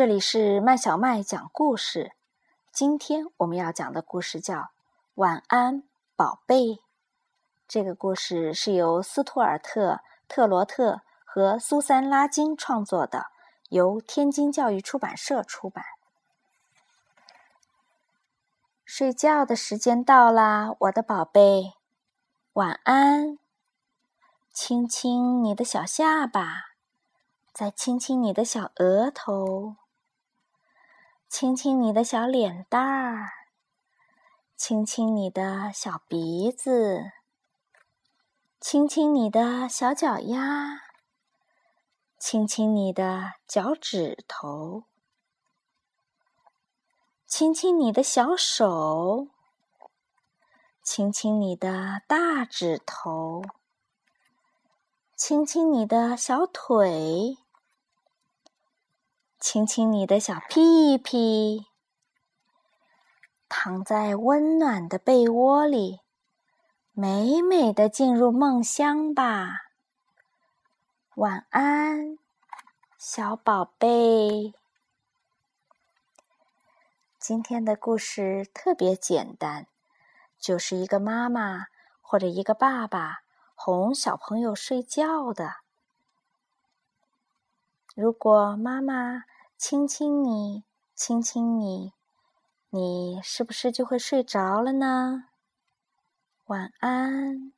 这里是麦小麦讲故事。今天我们要讲的故事叫《晚安，宝贝》。这个故事是由斯图尔特·特罗特和苏珊·拉金创作的，由天津教育出版社出版。睡觉的时间到啦，我的宝贝，晚安。亲亲你的小下巴，再亲亲你的小额头。亲亲你的小脸蛋儿，亲亲你的小鼻子，亲亲你的小脚丫，亲亲你的脚趾头，亲亲你的小手，亲亲你的大指头，亲亲你的小腿。亲亲你的小屁屁，躺在温暖的被窝里，美美的进入梦乡吧。晚安，小宝贝。今天的故事特别简单，就是一个妈妈或者一个爸爸哄小朋友睡觉的。如果妈妈亲亲你，亲亲你，你是不是就会睡着了呢？晚安。